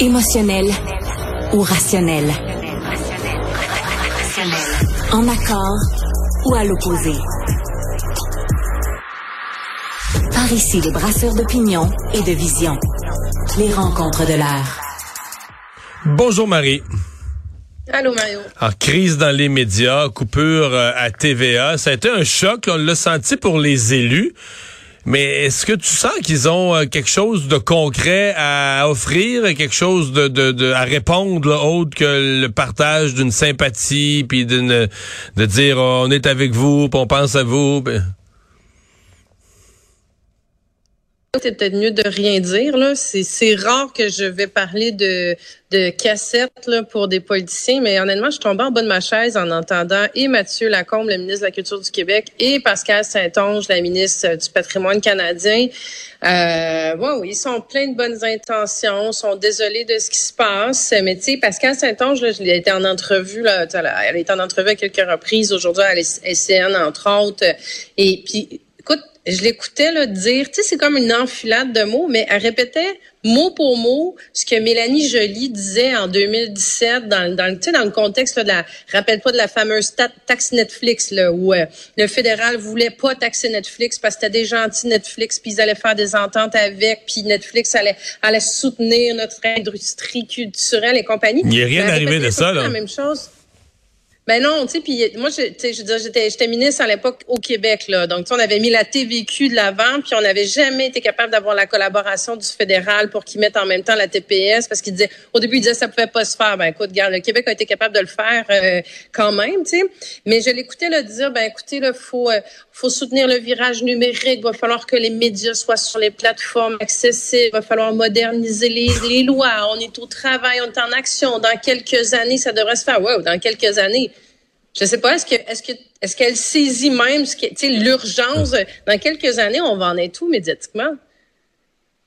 Émotionnel ou rationnel? En accord ou à l'opposé? Par ici, les brasseurs d'opinion et de vision. Les rencontres de l'air. Bonjour Marie. Allô Mario. En crise dans les médias, coupure euh, à TVA, ça a été un choc, on l'a senti pour les élus. Mais est-ce que tu sens qu'ils ont euh, quelque chose de concret à offrir, quelque chose de, de, à répondre là, autre que le partage d'une sympathie, puis de dire on est avec vous, puis on pense à vous. C'est peut-être mieux de rien dire. Là. C'est, c'est rare que je vais parler de, de cassettes là, pour des politiciens, mais honnêtement, je tombée en bas de ma chaise en entendant et Mathieu Lacombe, le ministre de la Culture du Québec, et Pascal Saint-Onge, la ministre du Patrimoine canadien. Euh, bon, ils sont pleins de bonnes intentions, sont désolés de ce qui se passe. Mais tu sais, Pascal Saint-Onge, là, je été en entrevue, là, elle a été en entrevue à quelques reprises aujourd'hui à SCN, entre autres. Et puis, je l'écoutais là, dire, tu sais, c'est comme une enfilade de mots, mais elle répétait mot pour mot ce que Mélanie Joly disait en 2017 dans, dans, tu sais, dans le contexte de la, rappelle pas de la fameuse taxe Netflix, là, où euh, le fédéral voulait pas taxer Netflix parce que c'était des gentils Netflix, puis ils allaient faire des ententes avec, puis Netflix allait, allait soutenir notre industrie culturelle et compagnie. Il n'y a rien arrivé de ça, là. la même chose. Ben non, tu sais, puis moi, je, j'étais, j'étais ministre à l'époque au Québec, là. Donc, on avait mis la TVQ de l'avant, puis on n'avait jamais été capable d'avoir la collaboration du fédéral pour qu'ils mettent en même temps la TPS, parce qu'ils disaient, au début, ils disaient ça pouvait pas se faire. Ben écoute, regarde, le Québec a été capable de le faire euh, quand même, tu sais. Mais je l'écoutais le dire, ben écoutez, là, faut, euh, faut soutenir le virage numérique, va falloir que les médias soient sur les plateformes accessibles, va falloir moderniser les, les lois, on est au travail, on est en action. Dans quelques années, ça devrait se faire. Wow, dans quelques années je sais pas, est-ce que est-ce que est-ce qu'elle saisit même ce qui, l'urgence? Dans quelques années, on va en être tout médiatiquement?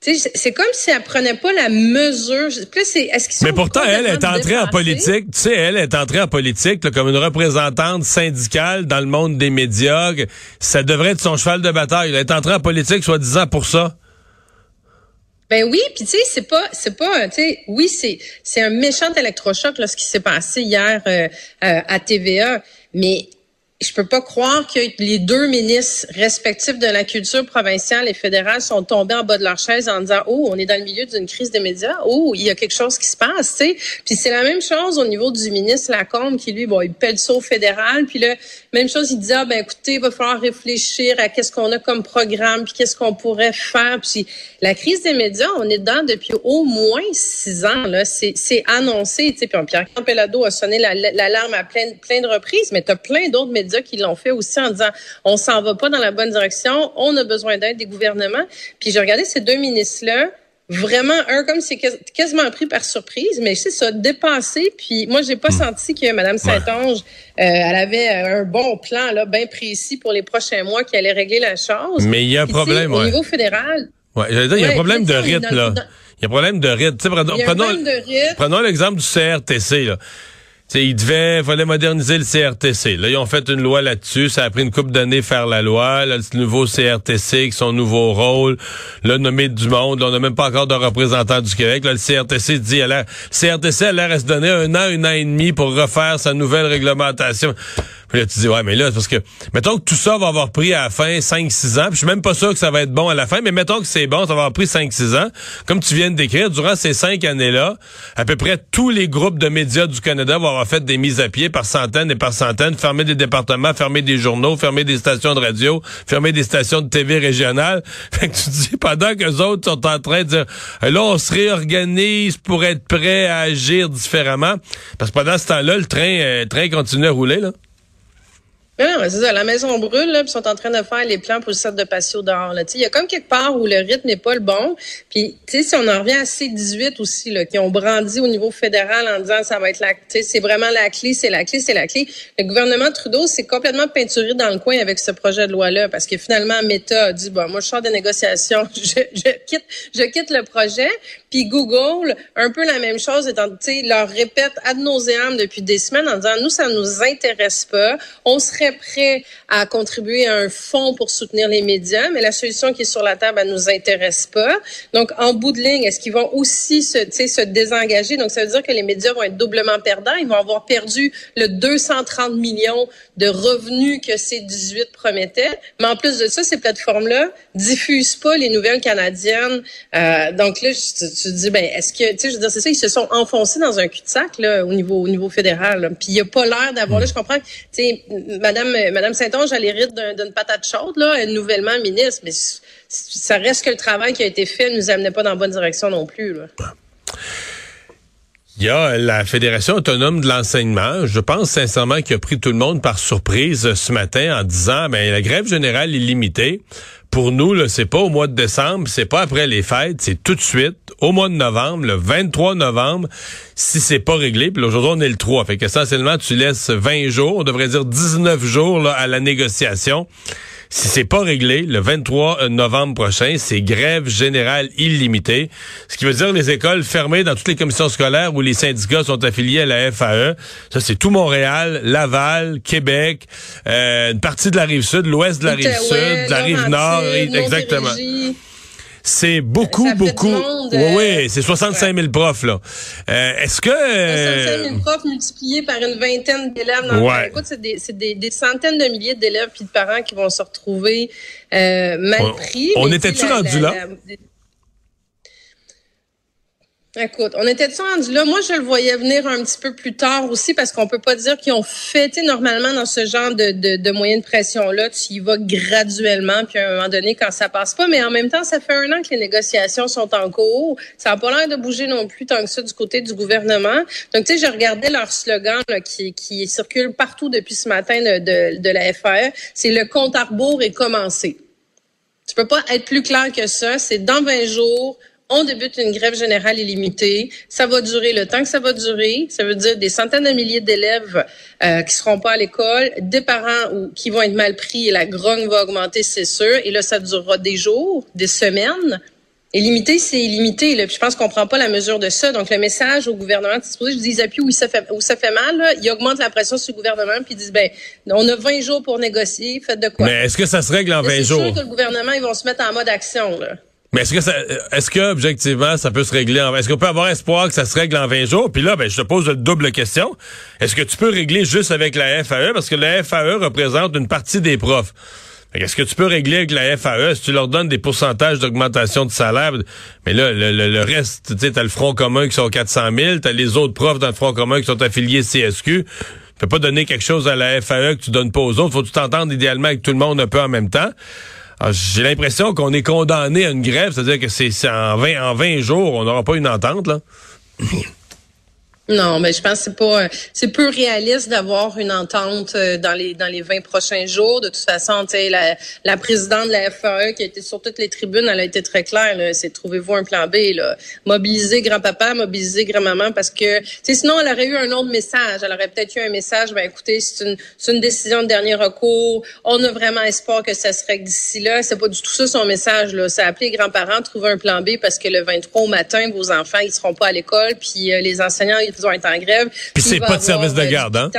C'est comme si elle prenait pas la mesure. Plus c'est, est-ce Mais pourtant, elle est entrée en politique. Tu sais, elle est entrée en politique comme une représentante syndicale dans le monde des médias. Ça devrait être son cheval de bataille. Elle est entrée en politique, soi-disant, pour ça. Ben oui, puis tu sais, c'est pas, c'est pas, tu sais, oui, c'est, c'est un méchant électrochoc là, ce qui s'est passé hier euh, euh, à TVA, mais je peux pas croire que les deux ministres respectifs de la culture provinciale et fédérale sont tombés en bas de leur chaise en disant oh on est dans le milieu d'une crise des médias. Oh il y a quelque chose qui se passe tu sais. Puis c'est la même chose au niveau du ministre Lacombe qui lui bon il pèle au fédéral. Puis là même chose il dit ah ben écoutez il va falloir réfléchir à qu'est-ce qu'on a comme programme puis qu'est-ce qu'on pourrait faire. Puis la crise des médias on est dedans depuis au moins six ans là. C'est c'est annoncé tu sais. Puis Pierre Campelado a sonné l'alarme à plein plein de reprises mais tu as plein d'autres médias qui l'ont fait aussi en disant on s'en va pas dans la bonne direction, on a besoin d'aide des gouvernements. Puis j'ai regardé ces deux ministres-là, vraiment un comme c'est quasiment pris par surprise, mais c'est ça dépassé. Puis moi j'ai pas hmm. senti que Mme Saint-Onge, euh, elle avait un bon plan là, bien précis pour les prochains mois qui allait régler la chose. Mais il y a un problème au niveau fédéral. Ouais, il y a un problème de rythme là. Il y a un problème de rythme. Prenons, prenons l'exemple du CRTC là il devait, fallait moderniser le CRTC. Là, ils ont fait une loi là-dessus. Ça a pris une couple d'années faire la loi. Là, le nouveau CRTC, avec son nouveau rôle, là, nommé du monde. on n'a même pas encore de représentant du Québec. Là, le CRTC dit, à l'air, CRTC a l'air à se donner un an, un an et demi pour refaire sa nouvelle réglementation. Là, tu dis, ouais, mais là, parce que, mettons que tout ça va avoir pris à la fin 5-6 ans, puis je suis même pas sûr que ça va être bon à la fin, mais mettons que c'est bon, ça va avoir pris 5-6 ans. Comme tu viens de décrire, durant ces cinq années-là, à peu près tous les groupes de médias du Canada vont avoir fait des mises à pied par centaines et par centaines, fermer des départements, fermer des journaux, fermer des stations de radio, fermer des stations de TV régionales. Fait que tu dis, pendant que les autres sont en train de dire, là, on se réorganise pour être prêt à agir différemment. Parce que pendant ce temps-là, le train, euh, le train continue à rouler, là. Non, non, c'est ça. La maison brûle, là, puis sont en train de faire les plans pour le centre de patio dehors. Là. Il y a comme quelque part où le rythme n'est pas le bon. Puis, si on en revient à C-18 aussi, là, qui ont brandi au niveau fédéral en disant ça va être la, c'est vraiment la clé, c'est la clé, c'est la clé. Le gouvernement Trudeau s'est complètement peinturé dans le coin avec ce projet de loi-là, parce que finalement, Meta a dit, bon, moi, je sors des négociations, je, je quitte, je quitte le projet. Puis Google, un peu la même chose, étant, leur répète ad nauseam depuis des semaines en disant, nous, ça nous intéresse pas. On serait prêt à contribuer à un fonds pour soutenir les médias, mais la solution qui est sur la table, elle nous intéresse pas. Donc, en bout de ligne, est-ce qu'ils vont aussi se, se désengager? Donc, ça veut dire que les médias vont être doublement perdants. Ils vont avoir perdu le 230 millions de revenus que ces 18 promettaient. Mais en plus de ça, ces plateformes-là diffusent pas les nouvelles canadiennes. Euh, donc là, tu, dis, ben, est-ce que, tu sais, je veux dire, c'est ça, ils se sont enfoncés dans un cul-de-sac là au niveau au niveau fédéral. Puis il y a pas l'air d'avoir, là, je comprends, tu sais, Madame Madame Saint-Onge a l'hérite d'une patate chaude là, nouvellement ministre, mais ça reste que le travail qui a été fait ne nous amenait pas dans la bonne direction non plus. Là. Il y a la Fédération autonome de l'enseignement. Je pense sincèrement qu'il a pris tout le monde par surprise ce matin en disant ben la grève générale est limitée. Pour nous, là, c'est pas au mois de décembre, c'est pas après les fêtes, c'est tout de suite, au mois de novembre, le 23 novembre, si c'est pas réglé. Puis aujourd'hui, on est le 3. Fait qu'essentiellement, tu laisses 20 jours, on devrait dire 19 jours à la négociation. Si c'est pas réglé, le 23 euh, novembre prochain, c'est grève générale illimitée. Ce qui veut dire les écoles fermées dans toutes les commissions scolaires où les syndicats sont affiliés à la FAE. Ça, c'est tout Montréal, Laval, Québec, euh, une partie de la rive sud, l'ouest de la rive sud, de la rive nord, exactement. C'est beaucoup, beaucoup. oui, oui, euh, c'est 65 000 profs, là. Euh, est-ce que... 65 000 profs multipliés par une vingtaine d'élèves. Dans ouais. Écoute, c'est des, des, des, centaines de milliers d'élèves puis de parents qui vont se retrouver euh, mal pris. On, était-tu rendu là? Écoute, on était rendu là? Moi, je le voyais venir un petit peu plus tard aussi parce qu'on peut pas dire qu'ils ont fait, normalement dans ce genre de, de, de moyens de pression-là, tu y vas graduellement, puis à un moment donné, quand ça passe pas. Mais en même temps, ça fait un an que les négociations sont en cours. Ça n'a pas l'air de bouger non plus tant que ça du côté du gouvernement. Donc, tu sais, je regardais leur slogan là, qui, qui circule partout depuis ce matin de, de, de la FR. C'est le compte à rebours est commencé. Tu peux pas être plus clair que ça. C'est dans 20 jours on débute une grève générale illimitée. Ça va durer le temps que ça va durer. Ça veut dire des centaines de milliers d'élèves euh, qui seront pas à l'école, des parents ou, qui vont être mal pris et la grogne va augmenter, c'est sûr. Et là, ça durera des jours, des semaines. Illimité, c'est illimité. Là. Puis je pense qu'on prend pas la mesure de ça. Donc le message au gouvernement, c'est supposé, je dis, appuie où ça fait où ça fait mal. Là. Ils augmentent la pression sur le gouvernement puis ils disent, ben, on a 20 jours pour négocier. Faites de quoi Mais est-ce que ça se règle en 20 jours C'est sûr que le gouvernement, ils vont se mettre en mode action. Là. Mais est-ce que ça, est-ce que objectivement ça peut se régler en, est-ce qu'on peut avoir espoir que ça se règle en 20 jours? Puis là, ben je te pose une double question. Est-ce que tu peux régler juste avec la FAE parce que la FAE représente une partie des profs. Est-ce que tu peux régler avec la FAE si tu leur donnes des pourcentages d'augmentation de salaire? Mais là, le, reste, tu sais, t'as le Front commun qui sont 400 000, t'as les autres profs dans le Front commun qui sont affiliés CSQ. Tu peux pas donner quelque chose à la FAE que tu donnes pas aux autres. Faut que tu t'entendre idéalement avec tout le monde un peu en même temps. Ah, j'ai l'impression qu'on est condamné à une grève, c'est-à-dire que c'est en 20, en 20 jours, on n'aura pas une entente, là. Non, mais je pense que c'est pas c'est peu réaliste d'avoir une entente euh, dans les dans les 20 prochains jours. De toute façon, la, la présidente de la FAE qui a été sur toutes les tribunes, elle a été très claire. C'est trouvez-vous un plan B. Là. Mobiliser grand-papa, mobiliser grand-maman, parce que sinon elle aurait eu un autre message. Elle aurait peut-être eu un message. Ben écoutez, c'est une c'est une décision de dernier recours. On a vraiment espoir que ça se règle d'ici là. C'est pas du tout ça son message. Là, c'est appeler grands-parents, trouver un plan B parce que le 23 au matin, vos enfants ils seront pas à l'école, puis euh, les enseignants ils vont être en grève. Puis c'est pas de service de garde, hein?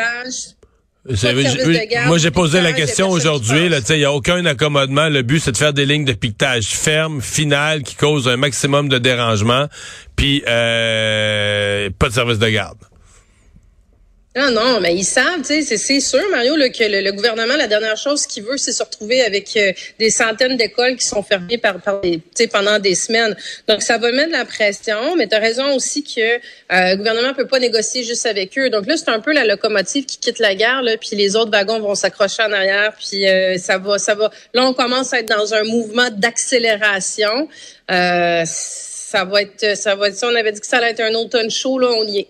moi, j'ai posé la question aujourd'hui. Il n'y a aucun accommodement. Le but, c'est de faire des lignes de piquetage fermes, finales, qui causent un maximum de dérangement. Puis, euh, pas de service de garde. Non, non, mais ils savent, tu sais, c'est sûr, Mario, que le, gouvernement, la dernière chose qu'il veut, c'est se retrouver avec euh, des centaines d'écoles qui sont fermées par, par des, pendant des semaines. Donc, ça va mettre de la pression, mais tu as raison aussi que euh, le gouvernement peut pas négocier juste avec eux. Donc là, c'est un peu la locomotive qui quitte la gare, là, puis les autres wagons vont s'accrocher en arrière, puis euh, ça va, ça va. Là, on commence à être dans un mouvement d'accélération. ça va être, ça va être, si on avait dit que ça allait être un automne chaud, là, on y est.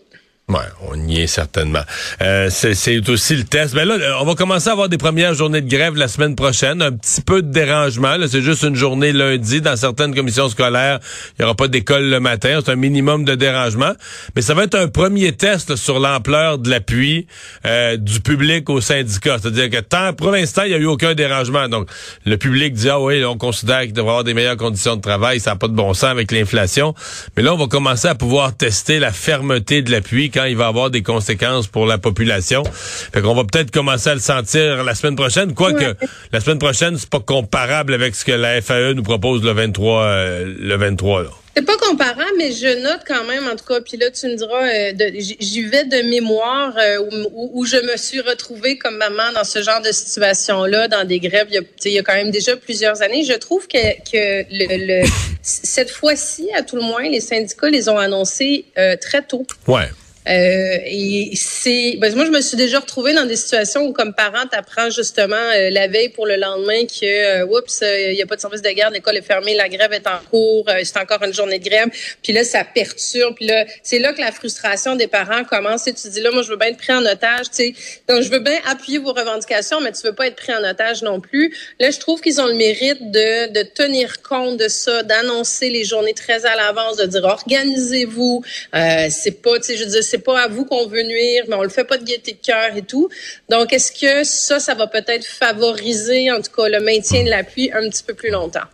Ouais, on y est certainement. Euh, c'est aussi le test. Mais ben là, on va commencer à avoir des premières journées de grève la semaine prochaine. Un petit peu de dérangement. C'est juste une journée lundi. Dans certaines commissions scolaires, il n'y aura pas d'école le matin. C'est un minimum de dérangement. Mais ça va être un premier test sur l'ampleur de l'appui euh, du public au syndicat. C'est-à-dire que tant, pour l'instant, il n'y a eu aucun dérangement. Donc, le public dit, ah oui, on considère qu'il devrait avoir des meilleures conditions de travail. Ça n'a pas de bon sens avec l'inflation. Mais là, on va commencer à pouvoir tester la fermeté de l'appui quand il va avoir des conséquences pour la population. Fait qu'on va peut-être commencer à le sentir la semaine prochaine, quoique la semaine prochaine, c'est pas comparable avec ce que la FAE nous propose le 23 euh, le 23 là. C'est pas comparable, mais je note quand même, en tout cas, puis là, tu me diras, euh, j'y vais de mémoire euh, où, je me suis retrouvée comme maman dans ce genre de situation-là, dans des grèves, il y, a, il y a quand même déjà plusieurs années. Je trouve que, que le, cette fois-ci, à tout le moins, les syndicats les ont annoncés très tôt. Ouais. Euh, et c'est, ben, moi je me suis déjà retrouvée dans des situations où comme parent t'apprends justement euh, la veille pour le lendemain que, euh, oups, il n'y a pas de service de garde, l'école est fermée, la grève est en cours, c'est encore une journée de grève, puis là ça perturbe, puis là c'est là que la frustration des parents commence. Et tu dis là, moi je veux bien être pris en otage, tu sais, donc je veux bien appuyer vos revendications, mais tu veux pas être pris en otage non plus. Là je trouve qu'ils ont le mérite de, de tenir compte de ça, d'annoncer les journées très à l'avance, de dire organisez-vous, c'est pas, tu sais, je veux dire c'est pas à vous qu'on veut nuire, mais on le fait pas de gaieté de cœur et tout. Donc, est-ce que ça, ça va peut-être favoriser, en tout cas, le maintien de l'appui un petit peu plus longtemps?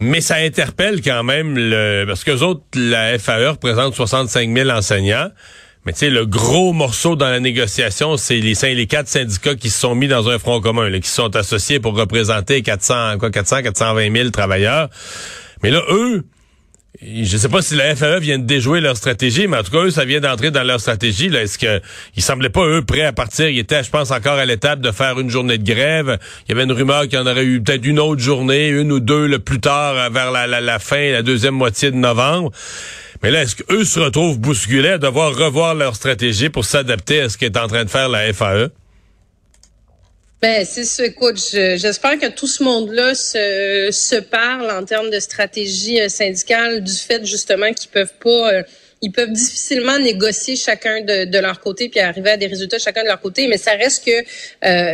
Mais ça interpelle quand même le, parce que autres, la FAE représente 65 000 enseignants. Mais tu sais, le gros morceau dans la négociation, c'est les, les quatre syndicats qui se sont mis dans un front commun, qui se sont associés pour représenter 400, quoi, 400, 420 000 travailleurs. Mais là, eux, je ne sais pas si la FAE vient de déjouer leur stratégie, mais en tout cas, eux, ça vient d'entrer dans leur stratégie. Là. Est-ce que ils semblaient pas, eux, prêts à partir? Ils étaient, je pense, encore à l'étape de faire une journée de grève. Il y avait une rumeur qu'il y en aurait eu peut-être une autre journée, une ou deux le plus tard, vers la, la, fin, la deuxième moitié de novembre. Mais là, est-ce qu'eux se retrouvent bousculés à devoir revoir leur stratégie pour s'adapter à ce qu'est en train de faire la FAE? Ben, c'est ça. Écoute, j'espère que tout ce monde-là se, se parle en termes de stratégie euh, syndicale du fait justement qu'ils peuvent pas euh, ils peuvent difficilement négocier chacun de, de, leur côté puis arriver à des résultats chacun de leur côté, mais ça reste que euh,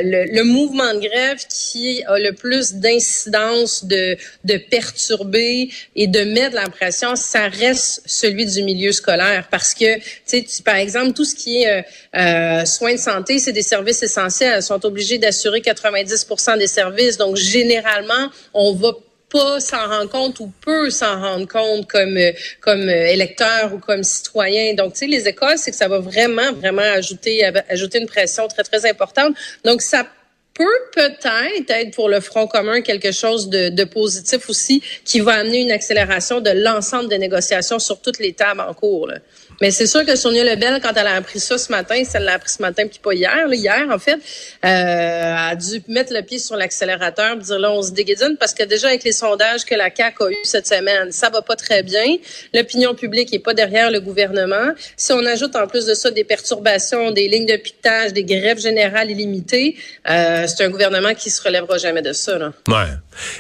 le, le, mouvement de grève qui a le plus d'incidence de, de perturber et de mettre l'impression, ça reste celui du milieu scolaire parce que, tu sais, par exemple, tout ce qui est euh, euh, soins de santé, c'est des services essentiels. Elles sont obligées d'assurer 90% des services. Donc, généralement, on va pas s'en rendre compte ou peut s'en rendre compte comme euh, comme euh, électeur ou comme citoyen. Donc, tu sais, les écoles, c'est que ça va vraiment, vraiment ajouter ajouter une pression très, très importante. Donc, ça peut peut-être être pour le Front commun quelque chose de, de, positif aussi qui va amener une accélération de l'ensemble des négociations sur toutes les tables en cours. Là. Mais c'est sûr que Sonia Lebel, quand elle a appris ça ce matin, elle l'a appris ce matin, puis pas hier, là, hier en fait, euh, a dû mettre le pied sur l'accélérateur, dire là on se déguédine parce que déjà avec les sondages que la CAQ a eu cette semaine, ça va pas très bien. L'opinion publique est pas derrière le gouvernement. Si on ajoute en plus de ça des perturbations, des lignes de piquetage, des grèves générales illimitées, euh, c'est un gouvernement qui se relèvera jamais de ça. Là. Ouais.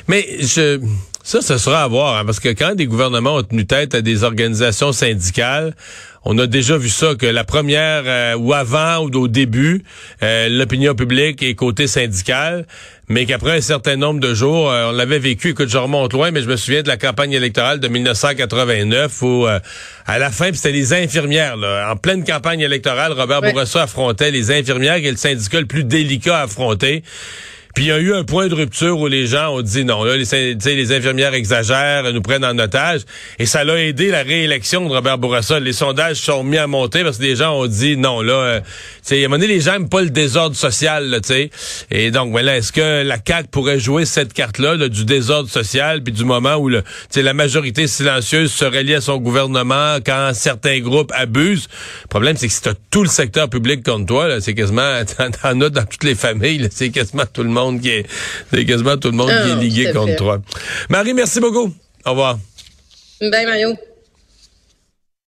Mais je ça, ce sera à voir, hein, parce que quand des gouvernements ont tenu tête à des organisations syndicales, on a déjà vu ça, que la première, euh, ou avant, ou au début, euh, l'opinion publique est côté syndical, mais qu'après un certain nombre de jours, euh, on l'avait vécu, écoute, je remonte loin, mais je me souviens de la campagne électorale de 1989, où à la fin, c'était les infirmières, là, en pleine campagne électorale, Robert Bourassa affrontait les infirmières, qui est le syndicat le plus délicat à affronter. Puis il y a eu un point de rupture où les gens ont dit non, là, les, les infirmières exagèrent, nous prennent en otage. Et ça l'a aidé la réélection de Robert Bourassa. Les sondages sont mis à monter parce que les gens ont dit non, là, euh, à un moment donné, les gens n'aiment pas le désordre social, tu sais. Et donc, voilà, est-ce que la CAQ pourrait jouer cette carte-là, du désordre social, puis du moment où le, la majorité silencieuse se relie à son gouvernement quand certains groupes abusent? Le problème, c'est que si tu tout le secteur public contre toi, c'est quasiment, t'en as dans toutes les familles, c'est quasiment tout le monde qui est, c'est quasiment tout le monde qui est ah, ligué contre toi. Marie, merci beaucoup. Au revoir. Ben, Mario.